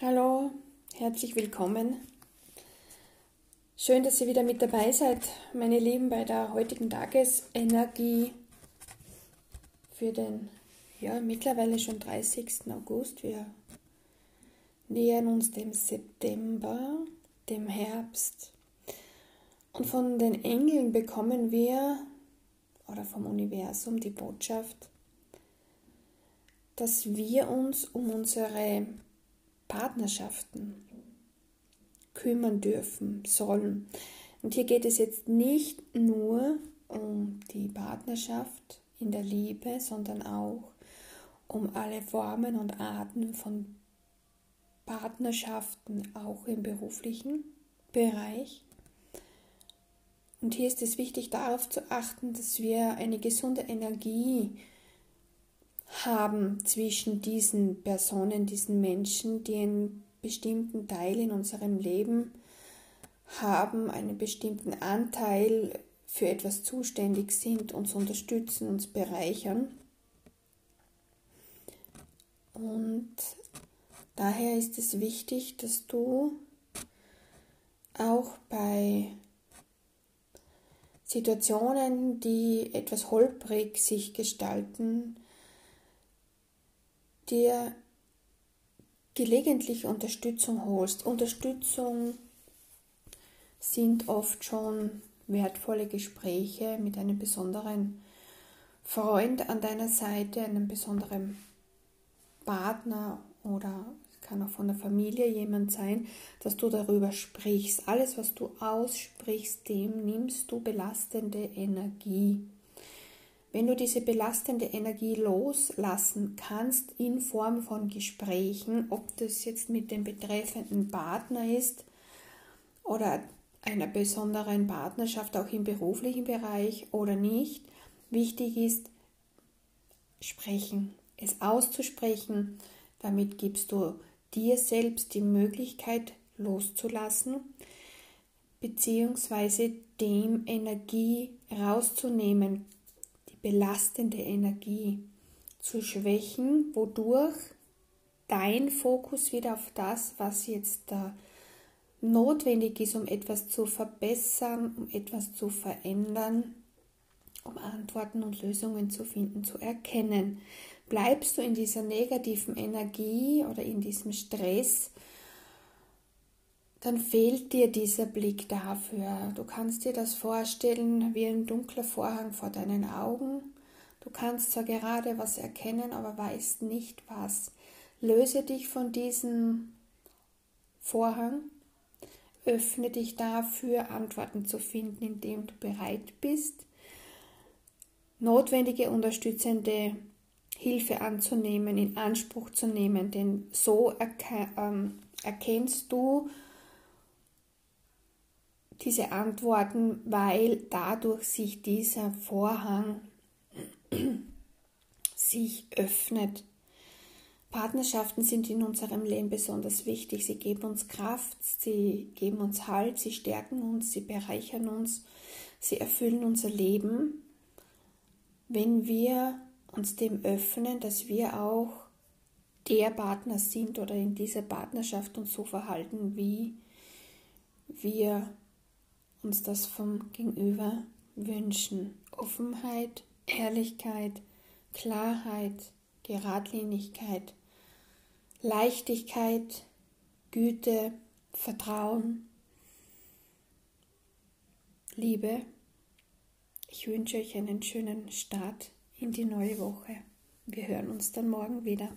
Hallo, herzlich willkommen. Schön, dass ihr wieder mit dabei seid, meine Lieben, bei der heutigen Tagesenergie für den ja, mittlerweile schon 30. August. Wir nähern uns dem September, dem Herbst. Und von den Engeln bekommen wir, oder vom Universum, die Botschaft, dass wir uns um unsere Partnerschaften kümmern dürfen, sollen. Und hier geht es jetzt nicht nur um die Partnerschaft in der Liebe, sondern auch um alle Formen und Arten von Partnerschaften, auch im beruflichen Bereich. Und hier ist es wichtig darauf zu achten, dass wir eine gesunde Energie haben zwischen diesen Personen, diesen Menschen, die einen bestimmten Teil in unserem Leben haben, einen bestimmten Anteil für etwas zuständig sind, uns unterstützen, uns bereichern. Und daher ist es wichtig, dass du auch bei Situationen, die etwas holprig sich gestalten, dir gelegentlich Unterstützung holst. Unterstützung sind oft schon wertvolle Gespräche mit einem besonderen Freund an deiner Seite, einem besonderen Partner oder es kann auch von der Familie jemand sein, dass du darüber sprichst. Alles, was du aussprichst, dem nimmst du belastende Energie. Wenn du diese belastende Energie loslassen kannst in Form von Gesprächen, ob das jetzt mit dem betreffenden Partner ist oder einer besonderen Partnerschaft auch im beruflichen Bereich oder nicht, wichtig ist, sprechen, es auszusprechen. Damit gibst du dir selbst die Möglichkeit loszulassen, beziehungsweise dem Energie rauszunehmen, belastende Energie zu schwächen, wodurch dein Fokus wieder auf das, was jetzt da notwendig ist, um etwas zu verbessern, um etwas zu verändern, um Antworten und Lösungen zu finden, zu erkennen. Bleibst du in dieser negativen Energie oder in diesem Stress, dann fehlt dir dieser Blick dafür. Du kannst dir das vorstellen wie ein dunkler Vorhang vor deinen Augen. Du kannst zwar gerade was erkennen, aber weißt nicht was. Löse dich von diesem Vorhang, öffne dich dafür, Antworten zu finden, indem du bereit bist, notwendige unterstützende Hilfe anzunehmen, in Anspruch zu nehmen, denn so ähm, erkennst du, diese Antworten, weil dadurch sich dieser Vorhang sich öffnet. Partnerschaften sind in unserem Leben besonders wichtig. Sie geben uns Kraft, sie geben uns Halt, sie stärken uns, sie bereichern uns, sie erfüllen unser Leben, wenn wir uns dem öffnen, dass wir auch der Partner sind oder in dieser Partnerschaft uns so verhalten, wie wir uns das vom Gegenüber wünschen. Offenheit, Ehrlichkeit, Klarheit, Geradlinigkeit, Leichtigkeit, Güte, Vertrauen, Liebe. Ich wünsche euch einen schönen Start in die neue Woche. Wir hören uns dann morgen wieder.